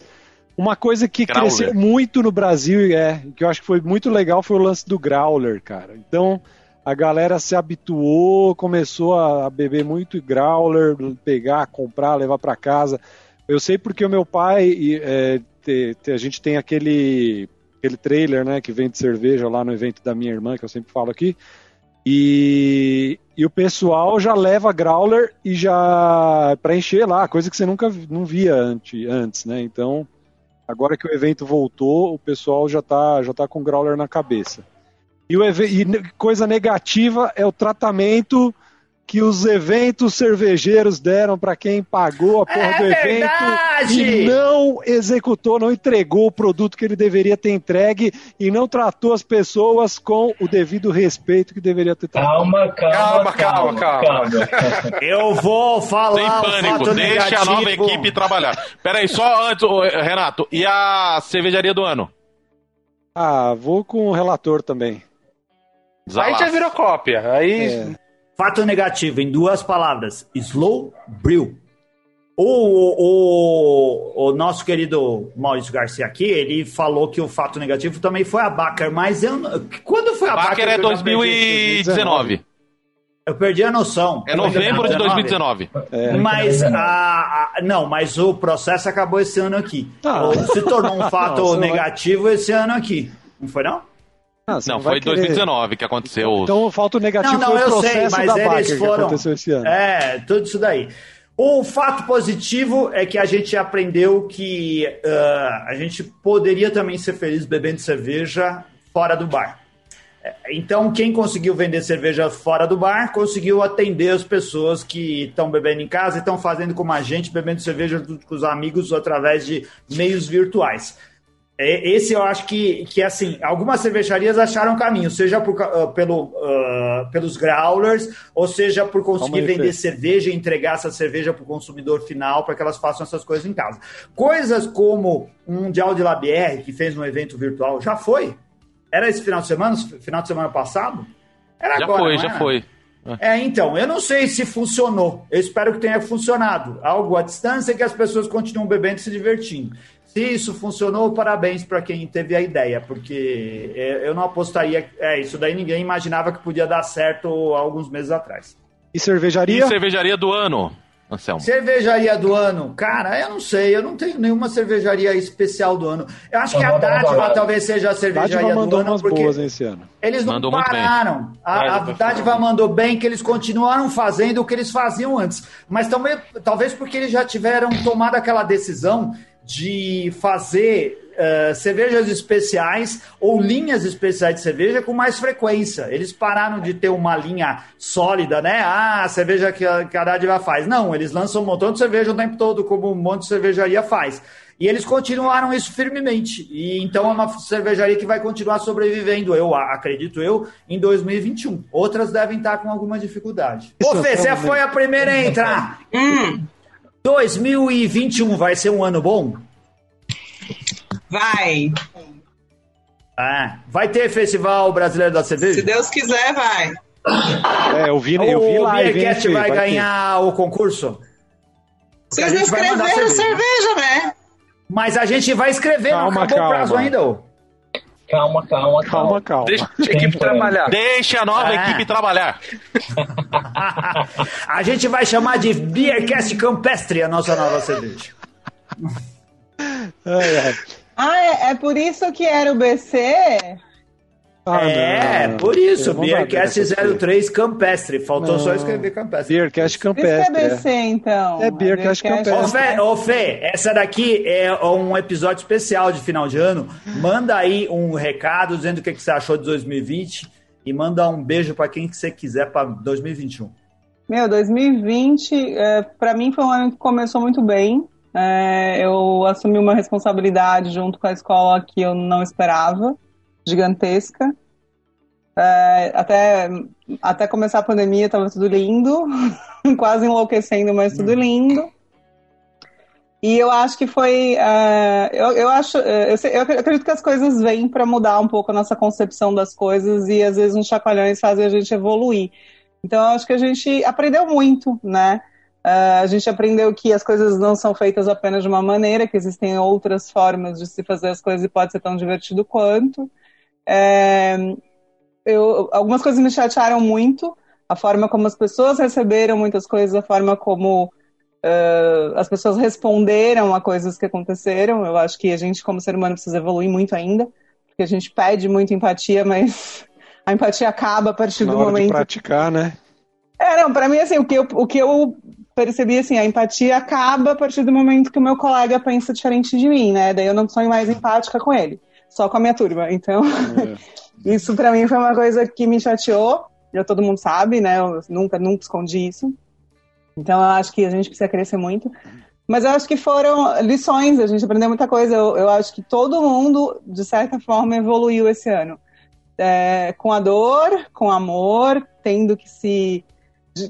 Uma coisa que Growler. cresceu muito no Brasil, é, que eu acho que foi muito legal, foi o lance do Growler, cara. Então, a galera se habituou, começou a beber muito Growler, pegar, comprar, levar para casa. Eu sei porque o meu pai, é, te, te, a gente tem aquele, aquele trailer, né, que vende cerveja lá no evento da minha irmã, que eu sempre falo aqui. E, e o pessoal já leva growler e já para encher lá, coisa que você nunca não via antes, antes, né? Então, Agora que o evento voltou, o pessoal já está já tá com Growler na cabeça. E, o e coisa negativa é o tratamento que os eventos cervejeiros deram para quem pagou a porra é do evento e não executou, não entregou o produto que ele deveria ter entregue e não tratou as pessoas com o devido respeito que deveria ter tratado. Calma, calma, calma, calma. calma. Eu vou falar Sem pânico, deixa a nova equipe trabalhar. Pera aí, só antes, Renato, e a cervejaria do ano? Ah, vou com o relator também. Aí já virou cópia. Aí é. Fato negativo, em duas palavras: slow brew. O, o, o, nosso querido Maurício Garcia aqui, ele falou que o fato negativo também foi a Baker, mas eu, quando foi a, a Baker? é 2019. Eu perdi a noção. É novembro de 2019. É, mas a, a, não, mas o processo acabou esse ano aqui. Ah. Se tornou um fato não, negativo vai... esse ano aqui. Não foi não? Ah, não, foi em querer... 2019 que aconteceu. Então, falta o negativo não, não, processo sei, mas da eles foram... que aconteceu esse ano. É, tudo isso daí. O fato positivo é que a gente aprendeu que uh, a gente poderia também ser feliz bebendo cerveja fora do bar. É, então, quem conseguiu vender cerveja fora do bar conseguiu atender as pessoas que estão bebendo em casa e estão fazendo como a gente, bebendo cerveja com os amigos através de meios virtuais. É, esse eu acho que, que assim, algumas cervejarias acharam caminho, seja por, uh, pelo, uh, pelos growlers, ou seja por conseguir vender cerveja e entregar essa cerveja para o consumidor final para que elas façam essas coisas em casa. Coisas como um Mundial de Labier, que fez um evento virtual, já foi? Era esse final de semana, final de semana passado? Era já agora, foi, já foi. É, então, eu não sei se funcionou. Eu espero que tenha funcionado. Algo à distância que as pessoas continuam bebendo e se divertindo. Se isso funcionou, parabéns para quem teve a ideia, porque eu não apostaria. É, isso daí ninguém imaginava que podia dar certo alguns meses atrás. E cervejaria? E cervejaria do ano, Anselmo? Cervejaria do ano? Cara, eu não sei, eu não tenho nenhuma cervejaria especial do ano. Eu acho que a Dádiva talvez seja a cervejaria Dádiva mandou do ano. Umas boas esse ano. Eles não mandou pararam. A, a Dádiva mandou bem que eles continuaram fazendo o que eles faziam antes. Mas também, talvez porque eles já tiveram tomado aquela decisão de fazer uh, cervejas especiais ou linhas especiais de cerveja com mais frequência. Eles pararam de ter uma linha sólida, né? Ah, a cerveja que a, que a Dádiva faz. Não, eles lançam um montão de cerveja o tempo todo, como um monte de cervejaria faz. E eles continuaram isso firmemente. E então é uma cervejaria que vai continuar sobrevivendo, eu acredito eu, em 2021. Outras devem estar com alguma dificuldade. Ô, Fê, você foi a primeira a entrar. hum. 2021 vai ser um ano bom? Vai. Ah, vai ter Festival Brasileiro da Cerveja? Se Deus quiser, vai. É, eu vi, eu vi o lá. Beercast vai, vai ganhar ter. o concurso? Vocês não escreveram cerveja. cerveja, né? Mas a gente vai escrever, calma, não acabou calma. o prazo ainda. Ô. Calma, calma, calma. calma. Deixa a equipe trabalhar. Deixa a nova é. equipe trabalhar. a gente vai chamar de Beercast Campestre a nossa nova cerveja. Ah, é, é por isso que era o BC? Ah, é, não, por isso, Beercast 03 Campestre. Faltou não. só escrever Campestre. Beercast Campestre. Isso é BC, então. É Beercast Campestre. Ô Fê, ô, Fê, essa daqui é um episódio especial de final de ano. Manda aí um recado dizendo o que você achou de 2020 e manda um beijo para quem que você quiser para 2021. Meu, 2020, é, para mim foi um ano que começou muito bem. É, eu assumi uma responsabilidade junto com a escola que eu não esperava gigantesca. É, até, até começar a pandemia estava tudo lindo, quase enlouquecendo, mas tudo lindo. E eu acho que foi. Uh, eu, eu acho. É, eu, eu, acredito que as coisas vêm para mudar um pouco a nossa concepção das coisas e às vezes uns chacoalhões fazem a gente evoluir. Então eu acho que a gente aprendeu muito, né? Uh, a gente aprendeu que as coisas não são feitas apenas de uma maneira, que existem outras formas de se fazer as coisas e pode ser tão divertido quanto. É, eu, algumas coisas me chatearam muito, a forma como as pessoas receberam muitas coisas, a forma como uh, as pessoas responderam a coisas que aconteceram. Eu acho que a gente, como ser humano, precisa evoluir muito ainda, porque a gente pede muita empatia, mas a empatia acaba a partir Na do hora momento. De praticar, né? É, não, pra mim, assim, o que, eu, o que eu percebi, assim, a empatia acaba a partir do momento que o meu colega pensa diferente de mim, né? Daí eu não sou mais empática com ele só com a minha turma. Então, é. isso para mim foi uma coisa que me chateou. Já todo mundo sabe, né? Eu nunca, nunca escondi isso. Então, eu acho que a gente precisa crescer muito. Mas eu acho que foram lições, a gente aprendeu muita coisa. Eu, eu acho que todo mundo, de certa forma, evoluiu esse ano. É, com a dor, com amor, tendo que se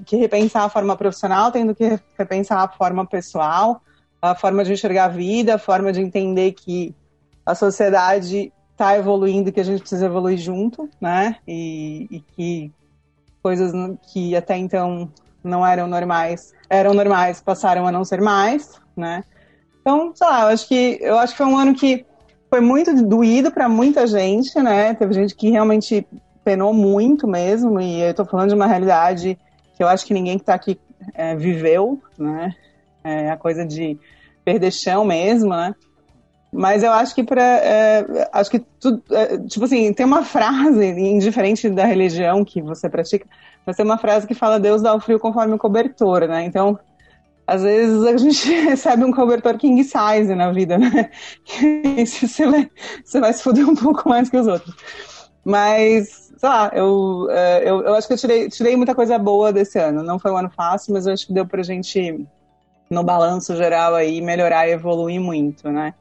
que repensar a forma profissional, tendo que repensar a forma pessoal, a forma de enxergar a vida, a forma de entender que a sociedade está evoluindo que a gente precisa evoluir junto, né? E, e, que coisas que até então não eram normais, eram normais, passaram a não ser mais, né? Então, sei lá, eu acho que eu acho que foi um ano que foi muito doído para muita gente, né? Teve gente que realmente penou muito mesmo, e eu estou falando de uma realidade que eu acho que ninguém que está aqui é, viveu, né? É a coisa de perder chão mesmo, né? Mas eu acho que para é, acho que tudo, é, tipo assim, tem uma frase, indiferente da religião que você pratica, mas tem uma frase que fala Deus dá o frio conforme o cobertor, né? Então, às vezes a gente recebe um cobertor king size na vida, né? Você vai, você vai se fuder um pouco mais que os outros. Mas, sei lá, eu, é, eu, eu acho que eu tirei, tirei muita coisa boa desse ano. Não foi um ano fácil, mas eu acho que deu pra gente, no balanço geral aí, melhorar e evoluir muito, né?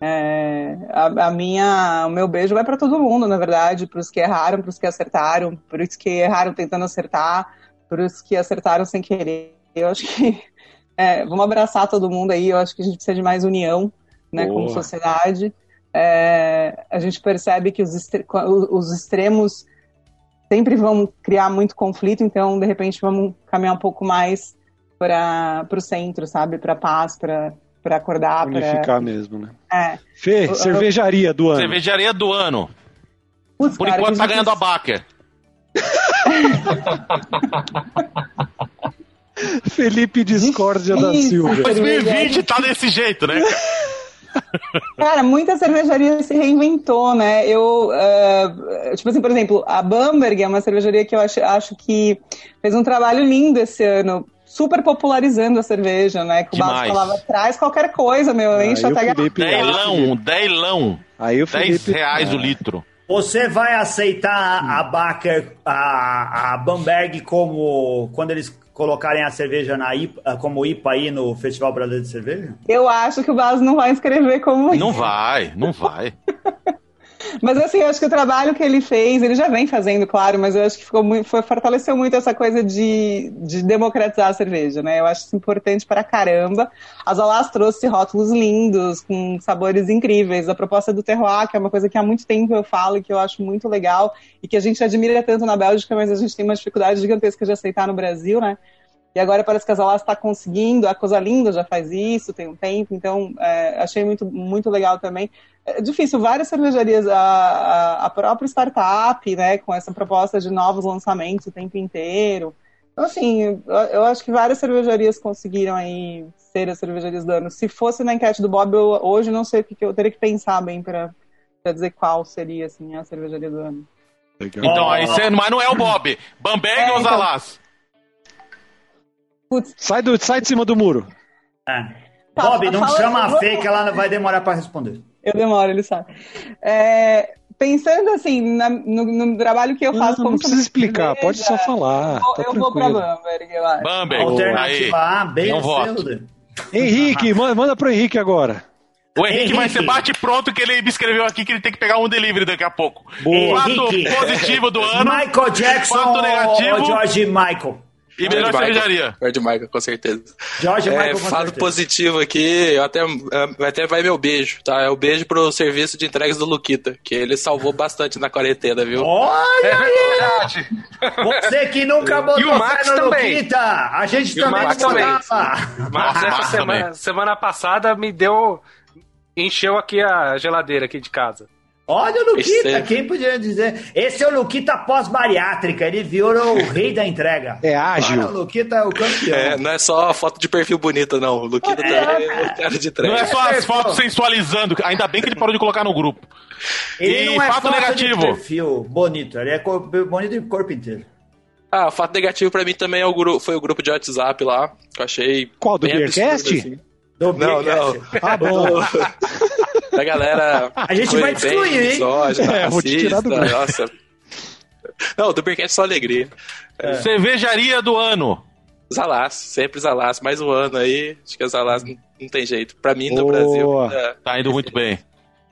É, a, a, minha, o meu beijo vai para todo mundo, na verdade, para os que erraram, para os que acertaram, para os que erraram tentando acertar, para os que acertaram sem querer. Eu acho que é, vamos abraçar todo mundo aí. Eu acho que a gente precisa de mais união, né, como sociedade. É, a gente percebe que os, os extremos sempre vão criar muito conflito, então de repente vamos caminhar um pouco mais para o centro, sabe, para paz, para para acordar. Unificar pra... mesmo, né? É. Fê, cervejaria do ano. Cervejaria do ano. Putz, Por cara, enquanto tá ganhando a Baker. Felipe Discórdia da Silva. 2020 tá desse jeito, né? Cara, muita cervejaria se reinventou, né? Eu, uh, tipo assim, por exemplo, a Bamberg é uma cervejaria que eu acho, acho que fez um trabalho lindo esse ano super popularizando a cerveja, né? Que o Bato falava, traz qualquer coisa, meu, enche até Felipe, Deilão, deilão. Aí o Felipe, 10 reais é. o litro. Você vai aceitar a Baker, a, a Bamberg como quando eles colocarem a cerveja na IPA, como IPA aí no Festival Brasileiro de Cerveja? Eu acho que o Baso não vai escrever como Não vai, não vai. Mas assim, eu acho que o trabalho que ele fez, ele já vem fazendo, claro, mas eu acho que ficou muito, foi, fortaleceu muito essa coisa de, de democratizar a cerveja, né? Eu acho isso importante para caramba. As Alas trouxe rótulos lindos, com sabores incríveis. A proposta do terroir, que é uma coisa que há muito tempo eu falo e que eu acho muito legal e que a gente admira tanto na Bélgica, mas a gente tem uma dificuldade gigantesca de aceitar no Brasil, né? E agora parece que a Zalas está conseguindo, a Coisa Linda já faz isso, tem um tempo, então é, achei muito, muito legal também. É difícil, várias cervejarias, a, a própria startup, né, com essa proposta de novos lançamentos o tempo inteiro. Então, assim, eu, eu acho que várias cervejarias conseguiram aí ser as cervejarias do ano. Se fosse na enquete do Bob, eu, hoje não sei o que, eu teria que pensar bem para dizer qual seria, assim, a cervejaria do ano. Legal. Então, aí você, mas não é o Bob. Bambeg é, ou então, Zalas? Putz. Sai, do, sai de cima do muro. É. Tá, Bob, não chama a Fê que ela vai demorar para responder. Eu demoro, ele sabe. É, pensando assim, na, no, no, trabalho que eu faço não, como. Não precisa explicar, pode só falar. Eu, tá eu vou pra Bamberg, eu acho. Bamberg, Alternativa A, bem não voto. Henrique, manda, manda pro Henrique agora. O Henrique, Henrique, vai ser bate pronto que ele me escreveu aqui que ele tem que pegar um delivery daqui a pouco. Boa. Fato positivo do ano. Michael Jackson fato negativo. ou George Michael? E melhor cervejaria. George Michael, com certeza. George é, Michael, com certeza. positivo aqui, até, é, até vai meu beijo, tá? É o beijo pro serviço de entregas do Luquita, que ele salvou bastante na quarentena, viu? Olha é verdade. Você que nunca botou e o Max no também. Luquita, a gente e também não também. Max, essa semana, semana passada me deu... Encheu aqui a geladeira aqui de casa. Olha o Luquita, quem podia dizer? Esse é o Luquita pós-bariátrica, ele virou o rei da entrega. É ágil. Olha, o Luquita é o campeão. É, não é só foto de perfil bonita, não. O Luquita é. também é o cara de entrega. Não é só as fotos sensualizando, ainda bem que ele parou de colocar no grupo. Ele e não é fato negativo. De perfil bonito, ele é bonito de corpo inteiro. Ah, o fato negativo pra mim também é o grupo, foi o grupo de WhatsApp lá, que eu achei. Qual, do Beercast? Assim. Do não, não. Ah, bom. da galera. A gente vai excluir, hein? Soja, é, racista, vou te tirar do nossa. Não, do Beercast é só alegria. É. Cervejaria do ano. Zalás, sempre Zalás, mais um ano aí. Acho que a Zalás não, não tem jeito. Pra mim, no Boa. Brasil. É... Tá indo muito bem.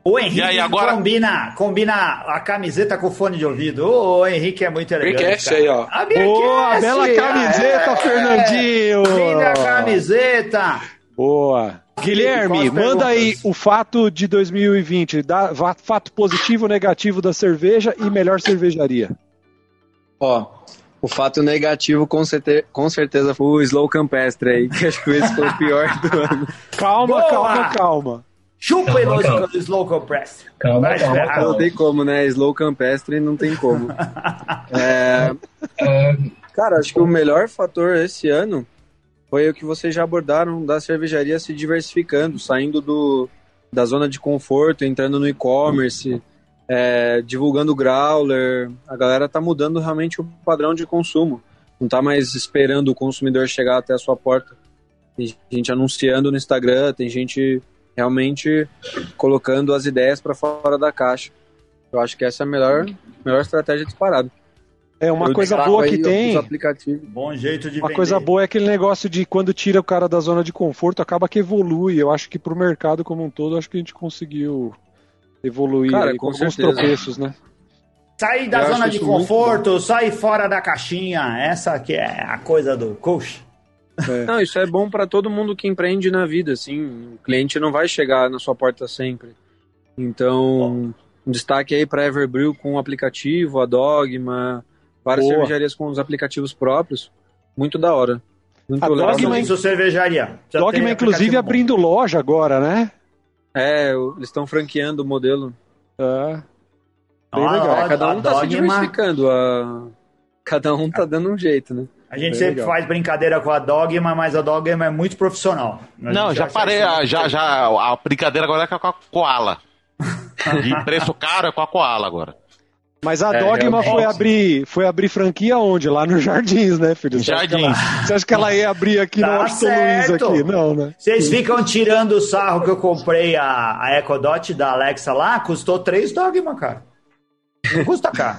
O Henrique aí, agora... combina, combina a camiseta com o fone de ouvido. O Henrique é muito elegante. Beercast aí, ó. A Boa, bela camiseta, é, Fernandinho. Linda camiseta. Boa. Guilherme, manda aí o fato de 2020, da, fato positivo, negativo da cerveja e melhor cervejaria. Ó, o fato negativo com, certe com certeza foi o Slow Campestre aí, que acho que esse foi o pior do ano. Calma, Boa! calma, calma. Chupa calma, calma. Slow Campestre. Calma, calma, calma. Não tem como, né? Slow Campestre não tem como. é... Cara, acho que o melhor fator esse ano foi o que vocês já abordaram da cervejaria se diversificando, saindo do, da zona de conforto, entrando no e-commerce, é, divulgando growler. A galera tá mudando realmente o padrão de consumo. Não tá mais esperando o consumidor chegar até a sua porta. Tem gente anunciando no Instagram, tem gente realmente colocando as ideias para fora da caixa. Eu acho que essa é a melhor, melhor estratégia disparada. É uma eu coisa boa que tem. Bom jeito de Uma vender. coisa boa é aquele negócio de quando tira o cara da zona de conforto, acaba que evolui. Eu acho que pro mercado como um todo, acho que a gente conseguiu evoluir cara, aí, com, com alguns tropeços, né? Sair da eu zona de conforto, sair fora da caixinha. Essa que é a coisa do coach. É. Não, isso é bom para todo mundo que empreende na vida, assim. O cliente não vai chegar na sua porta sempre. Então, um destaque aí para Everbrew com o aplicativo, a Dogma, Várias Boa. cervejarias com os aplicativos próprios. Muito da hora. Muito a legal. Dogma, isso, cervejaria. Já Dogma, inclusive, abrindo loja agora, né? É, eles estão franqueando o modelo. É. Bem ah, legal. É, cada um tá Dogma... se diversificando. A... Cada um tá dando um jeito, né? A gente Bem sempre legal. faz brincadeira com a Dogma, mas a Dogma é muito profissional. Não, já parei, já, já, a brincadeira agora é com a Koala. De preço caro é com a Koala agora. Mas a é, Dogma foi abrir, foi abrir franquia onde? Lá no Jardins, né, filho? Você Jardins. Acha ela, você acha que ela ia abrir aqui tá no Austin Luiz aqui? Não, né? Vocês ficam tirando o sarro que eu comprei a, a Ecodot da Alexa lá, custou 3 Dogma, cara. Não custa caro.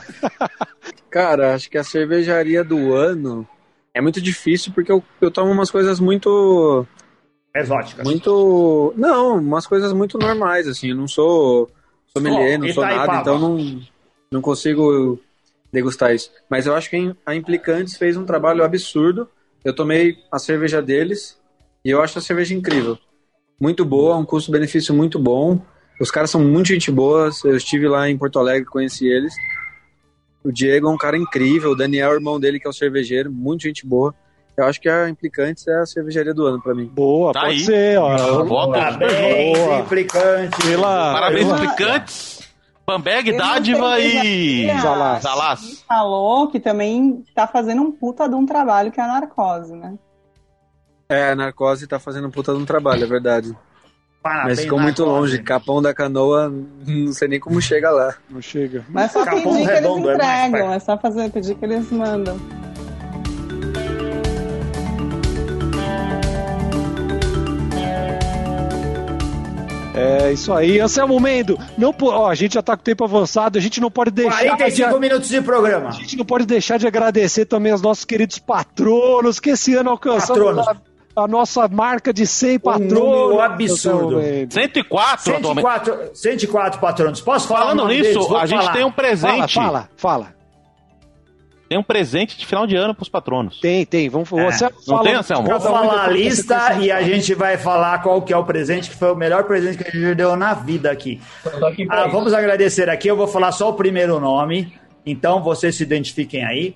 cara, acho que a cervejaria do ano é muito difícil porque eu, eu tomo umas coisas muito... Exóticas. Muito... Não, umas coisas muito normais, assim. Eu não sou sommelier, não sou nada, então não, não consigo degustar isso. Mas eu acho que a Implicantes fez um trabalho absurdo. Eu tomei a cerveja deles e eu acho a cerveja incrível. Muito boa, um custo-benefício muito bom. Os caras são muito gente boa. Eu estive lá em Porto Alegre, conheci eles. O Diego é um cara incrível. O Daniel, irmão dele, que é o cervejeiro, muito gente boa. Eu acho que a Implicantes é a cervejaria do ano pra mim. Boa, tá pode aí. ser, ó. Voto. Parabéns, Implicantes. Pela, Parabéns, pela... Implicantes. Pambeg, Dádiva e Zalas. Zalas. Falou que também tá fazendo um puta de um trabalho que é a narcose, né? É, a narcose tá fazendo um puta de um trabalho, é verdade. Parabéns, Mas ficou muito longe. Capão da Canoa, não sei nem como chega lá. Não chega. Mas só Capão pedir que eles entregam, é, é só fazer, pedir que eles mandam. É isso aí. Anselmo Mendo, não, ó, a gente já tá com o tempo avançado, a gente não pode deixar. 45 de, minutos de programa. A gente não pode deixar de agradecer também aos nossos queridos patronos que esse ano alcançaram. A, a nossa marca de 100 patronos. Um absurdo. 104, 104, 104 patronos. Posso falar? Falando nisso, a gente falar. tem um presente. Fala, fala, fala. Tem um presente de final de ano pros patronos. Tem, tem. Vamos é. Você Não tem, Anselmo? Vou falar a lista e a gente vai falar qual que é o presente, que foi o melhor presente que a gente deu na vida aqui. aqui ah, vamos agradecer aqui. Eu vou falar só o primeiro nome. Então, vocês se identifiquem aí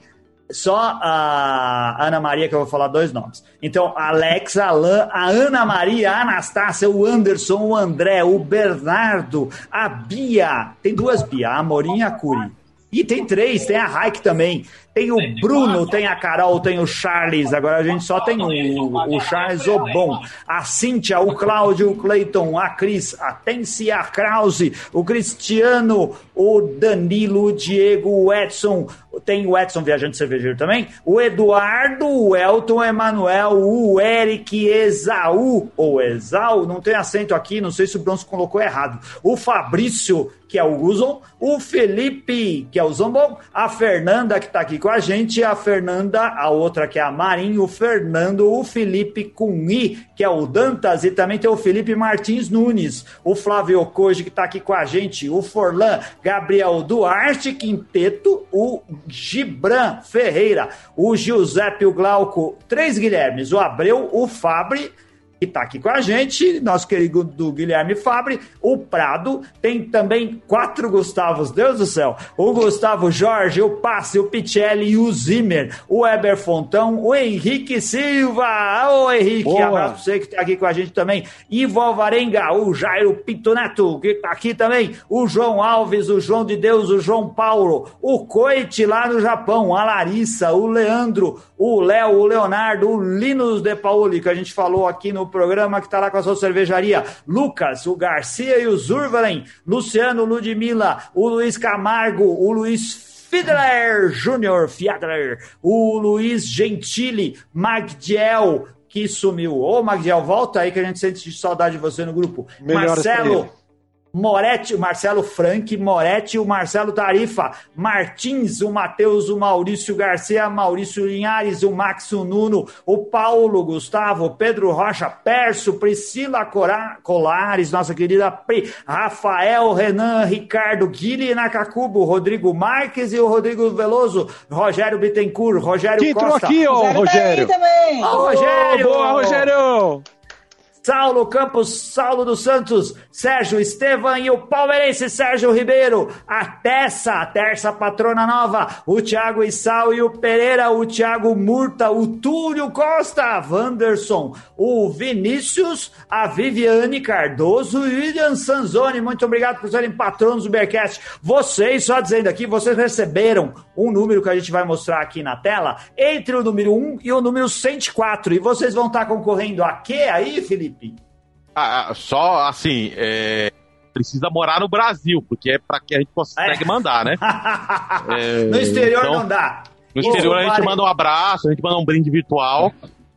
só a Ana Maria, que eu vou falar dois nomes. Então, Alex, Alan, a Ana Maria, a Anastácia, o Anderson, o André, o Bernardo, a Bia. Tem duas Bia, a Amorim e a Curi. E tem três, tem a Raik também. Tem o Bruno, tem a Carol, tem o Charles. Agora a gente só tem o, o Charles Obon. A Cíntia, o Cláudio, o Cleiton, a Cris, a Tensia a Krause, o Cristiano, o Danilo, o Diego, o Edson. Tem o Edson Viajante Cervejeiro também. O Eduardo, o Elton, o Emanuel, o Eric, Esaú, ou Exau, não tem acento aqui, não sei se o Bronson colocou errado. O Fabrício, que é o Guzon, o Felipe, que é o Zombon, a Fernanda, que está aqui com a gente, a Fernanda, a outra que é a Marinho, o Fernando, o Felipe Cunhi, que é o Dantas, e também tem o Felipe Martins Nunes, o Flávio Koji, que está aqui com a gente, o Forlan, Gabriel Duarte, Quinteto, o Gibran Ferreira, o Giuseppe, o Glauco, três Guilhermes, o Abreu, o Fabre, que está aqui com a gente, nosso querido do Guilherme Fabre, o Prado, tem também quatro Gustavos, Deus do céu, o Gustavo Jorge, o Passe, o Pichelli e o Zimmer, o Eber Fontão, o Henrique Silva, ô Henrique, Boa. abraço pra você que está aqui com a gente também, Ivo Alvarenga, o Jairo Pinto Neto, que está aqui também, o João Alves, o João de Deus, o João Paulo, o Coite lá no Japão, a Larissa, o Leandro, o Léo, o Leonardo, o Linus de Pauli, que a gente falou aqui no programa que está lá com a sua cervejaria. Lucas, o Garcia e o Zurvalen, Luciano Ludmilla, o Luiz Camargo, o Luiz Fiedler Júnior, Fiedler, o Luiz Gentili, Magdiel, que sumiu. Ô, Magdiel, volta aí que a gente sente saudade de você no grupo. Melhor Marcelo, Moretti, o Marcelo Frank, Moretti, o Marcelo Tarifa, Martins, o Matheus, o Maurício Garcia, Maurício Linhares, o Max o Nuno, o Paulo, Gustavo, Pedro Rocha, Perso, Priscila Cora, Colares, nossa querida Pri, Rafael, Renan, Ricardo, Guilherme Nakakubo, Rodrigo Marques e o Rodrigo Veloso, Rogério Bittencourt, Rogério que Costa. aqui, ô, Rogério. Também. Ô, Rogério. boa, Rogério. Saulo Campos, Saulo dos Santos, Sérgio Estevam e o palmeirense Sérgio Ribeiro. A Tessa, a terça patrona nova, o Thiago Issal e o Pereira, o Thiago Murta, o Túlio Costa, Wanderson, o Vinícius, a Viviane Cardoso e o William Sanzoni. Muito obrigado por serem patronos do Bearcast. Vocês, só dizendo aqui, vocês receberam um número que a gente vai mostrar aqui na tela, entre o número 1 e o número 104. E vocês vão estar concorrendo a quê aí, Felipe? Ah, ah, só assim, é, precisa morar no Brasil, porque é para que a gente consegue é. mandar, né? é, no exterior então, não dá. No exterior a gente vale. manda um abraço, a gente manda um brinde virtual.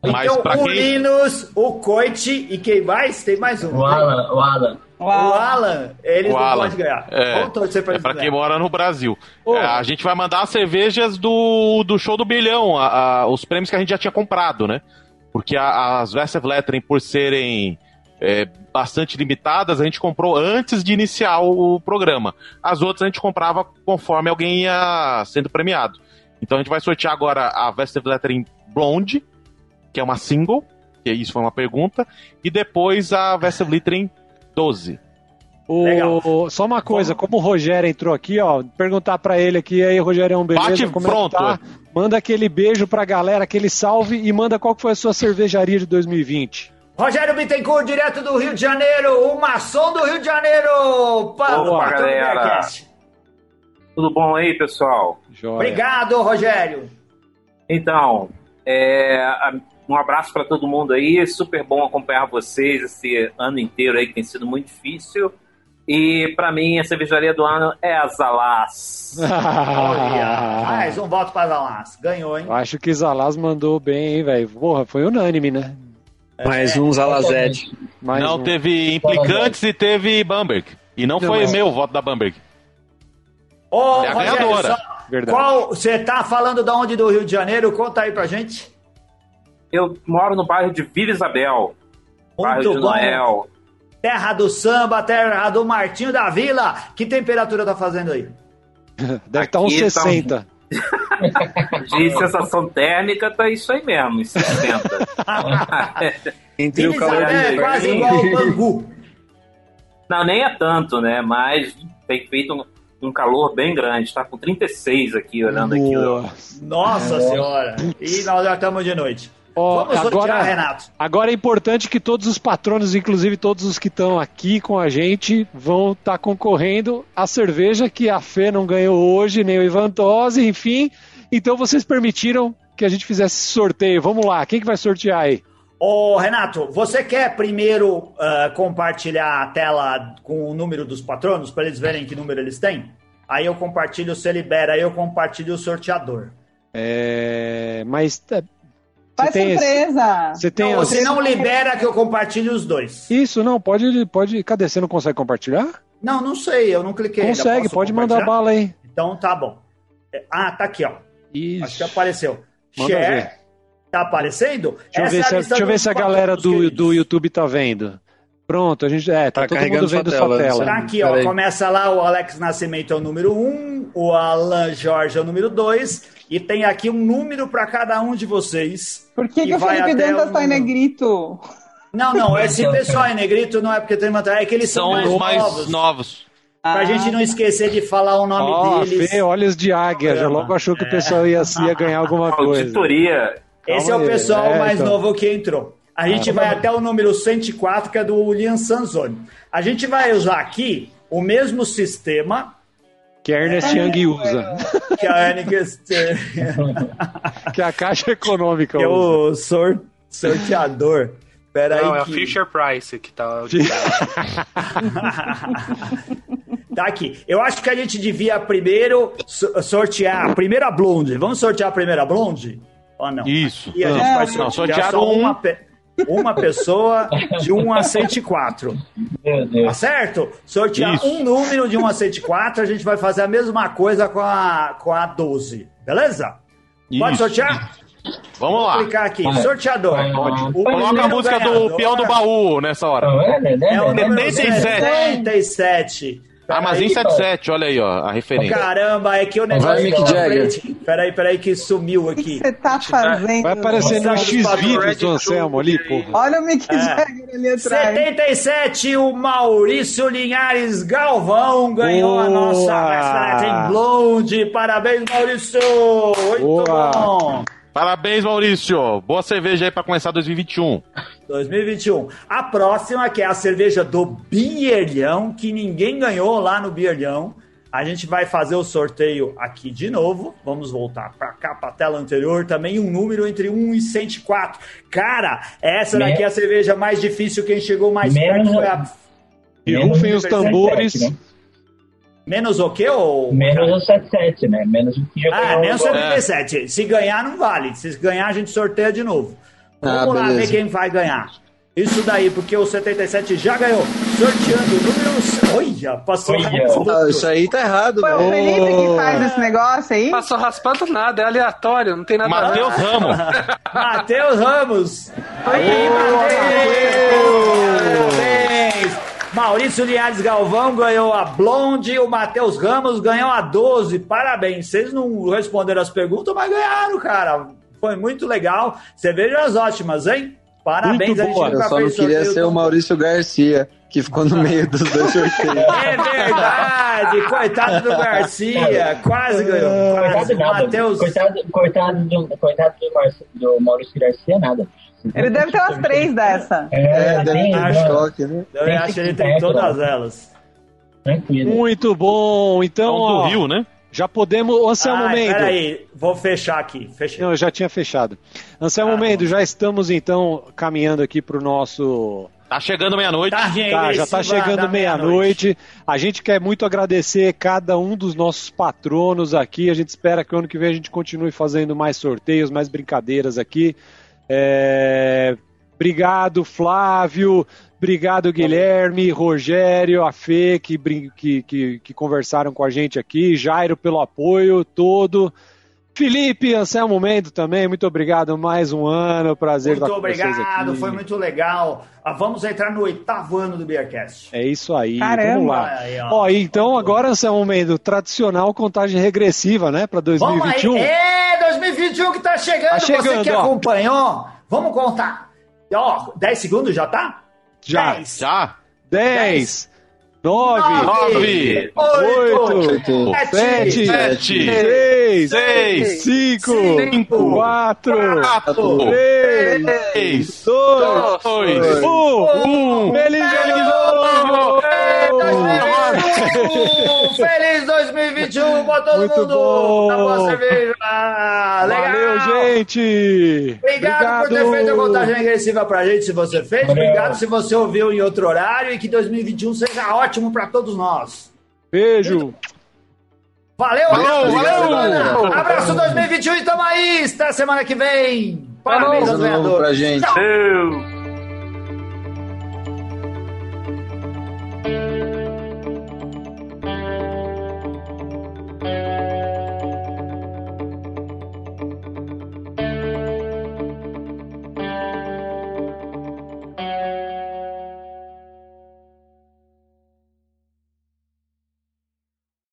Mas então, o quem... Linus, o Coit e quem mais? Tem mais um. O Alan. O Alan. O Alan, eles o não Alan. podem ganhar. É, pra, é pra quem mora no Brasil. Oh. É, a gente vai mandar as cervejas do, do show do bilhão, a, a, os prêmios que a gente já tinha comprado, né? Porque a, as Vessev Lettering, por serem é, bastante limitadas, a gente comprou antes de iniciar o programa. As outras a gente comprava conforme alguém ia sendo premiado. Então a gente vai sortear agora a Vested Lettering Blonde, que é uma single, que isso foi uma pergunta, e depois a Vested Lettering 12. O, só uma coisa, como o Rogério entrou aqui, ó, perguntar para ele aqui, aí Rogério, é um beleza, Bate como pronto. Tá? Manda aquele beijo pra galera, aquele salve e manda qual foi a sua cervejaria de 2020. Rogério Bittencourt, direto do Rio de Janeiro, o maçom do Rio de Janeiro. Boa, galera. Tudo bom aí, pessoal? Joia. Obrigado, Rogério. Então, é, um abraço para todo mundo aí. É super bom acompanhar vocês esse ano inteiro aí, que tem sido muito difícil. E para mim, a cervejaria do ano é a Zalaz. Mais um voto para Zalaz. Ganhou, hein? Acho que Zalaz mandou bem, hein, velho? Porra, foi unânime, né? Mais um Zalazete. não, um. teve implicantes e teve Bamberg. E não, não foi meu o voto da Bamberg. Ô, é a Rogério, ganhadora. Só, qual, você tá falando de onde do Rio de Janeiro? Conta aí pra gente. Eu moro no bairro de Vila Isabel. Muito bairro de bom. Noel. Terra do samba, terra do Martinho da Vila. Que temperatura tá fazendo aí? Deve estar tá uns 60. Tá de sensação térmica, tá isso aí mesmo, 60. Entre o calor é quase igual o Bangu. Não, nem é tanto, né? Mas tem feito um, um calor bem grande. Tá com 36 aqui, olhando Boa. aqui. Nossa senhora! E nós já estamos de noite. Oh, Vamos agora, Renato. Agora é importante que todos os patronos, inclusive todos os que estão aqui com a gente, vão estar tá concorrendo à cerveja que a Fê não ganhou hoje, nem o Ivan Tosi, enfim. Então vocês permitiram que a gente fizesse esse sorteio. Vamos lá, quem que vai sortear aí? Ô, Renato, você quer primeiro uh, compartilhar a tela com o número dos patronos, para eles verem que número eles têm? Aí eu compartilho, você libera, aí eu compartilho o sorteador. É, mas é, Faz surpresa. você tem não, você não libera que eu compartilhe os dois. Isso, não, pode, pode. Cadê? Você não consegue compartilhar? Não, não sei, eu não cliquei. Consegue, pode mandar bala aí. Então tá bom. É, ah, tá aqui, ó. Isso. Acho que apareceu. Manda Share. Ver. Tá aparecendo? Deixa eu ver, é se, deixa eu ver se a galera do, do YouTube tá vendo. Pronto, a gente. É, tá, tá todo mundo vendo sua tela. tela. Tá aqui, ó. Começa lá, o Alex Nascimento é o número 1, um, o Alan Jorge é o número 2, e tem aqui um número para cada um de vocês. Por que, que o Felipe Dantas está em negrito? Não, não, esse pessoal em negrito não é porque tem uma. É que eles são, são mais, mais novos. novos. Pra ah, gente não esquecer de falar o nome oh, deles. Fê, olhos de águia, já logo achou que o pessoal ia, ia ganhar alguma coisa. Auditoria. Esse é o pessoal é, mais então. novo que entrou. A gente ah, vai até o número 104, que é do William Sanzoni. A gente vai usar aqui o mesmo sistema que a Ernest Young usa. Que a Ernest... que a Caixa Econômica que usa. Que é o sor... sorteador. Pera Não, aí é que... o Fisher Price que tá... tá aqui. Eu acho que a gente devia primeiro sortear a primeira blonde. Vamos sortear a primeira blonde? Ou não? Isso. E a gente vai sortear não, sortear só uma... Pe uma pessoa de 1 a 104. Meu Deus. Tá certo? Sortear Isso. um número de 1 a 104, a gente vai fazer a mesma coisa com a, com a 12. Beleza? Isso. Pode sortear? Vamos lá. Vou clicar aqui. Sorteador. Pode. Coloca a música do peão do baú nessa hora. É o número 77. Armazém 77, olha aí, ó, a referência. Caramba, é que o negócio. Vai, Mick Jagger. Peraí, peraí, que sumiu aqui. O que você tá fazendo? Vai aparecer no X-Vídeos do Anselmo ali, porra. Olha o Mick é. Jagger ali atrás. 77, o Maurício Linhares Galvão ganhou Boa. a nossa Tem Blonde. Parabéns, Maurício! Muito Boa. bom! Parabéns, Maurício. Boa cerveja aí para começar 2021. 2021. A próxima, que é a cerveja do Bierlhão, que ninguém ganhou lá no Bierlhão. A gente vai fazer o sorteio aqui de novo. Vamos voltar para cá, para a tela anterior. Também um número entre 1 e 104. Cara, essa daqui é a cerveja mais difícil. Quem chegou mais Menos... perto foi a. E rufem os tambores. Né? Menos o quê? Ou... Menos o 77, né? Menos o que Ah, menos 77. É. Se ganhar, não vale. Se ganhar, a gente sorteia de novo. Ah, Vamos lá ver quem vai ganhar. Isso daí, porque o 77 já ganhou. Sorteando números. Olha, passou raspando. Ah, isso aí tá errado, Foi o Felipe que faz esse negócio aí? Passou raspando nada, é aleatório, não tem nada Matheus Ramos. Matheus Ramos. Aí, Matheus! Maurício Linhares Galvão ganhou a Blonde, o Matheus Ramos ganhou a 12. Parabéns. Vocês não responderam as perguntas, mas ganharam, cara. Foi muito legal. Cervejas ótimas, hein? Parabéns, muito boa. Eu só não queria ser o Maurício Garcia, que ficou no meio dos dois sorteios. É verdade! Coitado do Garcia, quase ganhou. Coitado nada. Mateus... Coitado, coitado, do, coitado do, Marcio, do Maurício Garcia, nada. Ele deve ter umas três dessa. É, é deve estar choque, né? Eu acho que ele tem todas elas. Tranquilo. Muito bom. Então, ó, do Rio, né? Já podemos. Anselmo ah, Mendo. Peraí, vou fechar aqui. Fechei. Não, eu já tinha fechado. Anselmo ah, Mendo, já estamos então caminhando aqui para o nosso. Tá chegando meia-noite. Tá, tá, já tá chegando meia-noite. Meia a gente quer muito agradecer cada um dos nossos patronos aqui. A gente espera que o ano que vem a gente continue fazendo mais sorteios, mais brincadeiras aqui. É... Obrigado, Flávio. Obrigado, Guilherme, Rogério, a Fê, que, que, que, que, conversaram com a gente aqui. Jairo, pelo apoio todo. Felipe, Anselmo Mendo também, muito obrigado. Mais um ano, prazer muito estar com obrigado, vocês aqui. foi muito legal. Ah, vamos entrar no oitavo ano do Beercast. É isso aí, Caramba. vamos lá. Aí, ó. ó. então agora, Anselmo Mendo, tradicional contagem regressiva, né, para 2021. É, 2021 que tá chegando, tá chegando você que ó. acompanhou. Vamos contar. Ó, 10 segundos já tá? Já. Dez. Já. Dez. Nove, nove, oito, sete, sete, seis, seis, cinco, cinco quatro, quatro, três, dois, dois um, um. Feliz ano novo! Feliz 2021 pra todo Muito mundo! Bom. Boa cerveja! Legal! Valeu, gente! Obrigado, Obrigado, por ter feito a contagem regressiva pra gente, se você fez. Obrigado se você ouviu em outro horário e que 2021 seja ótimo pra todos nós. Beijo! Valeu, valeu, valeu! Abraço 2021 e tamo aí! Até semana que vem! Parabéns aos ganhadores! Pra gente. Tchau.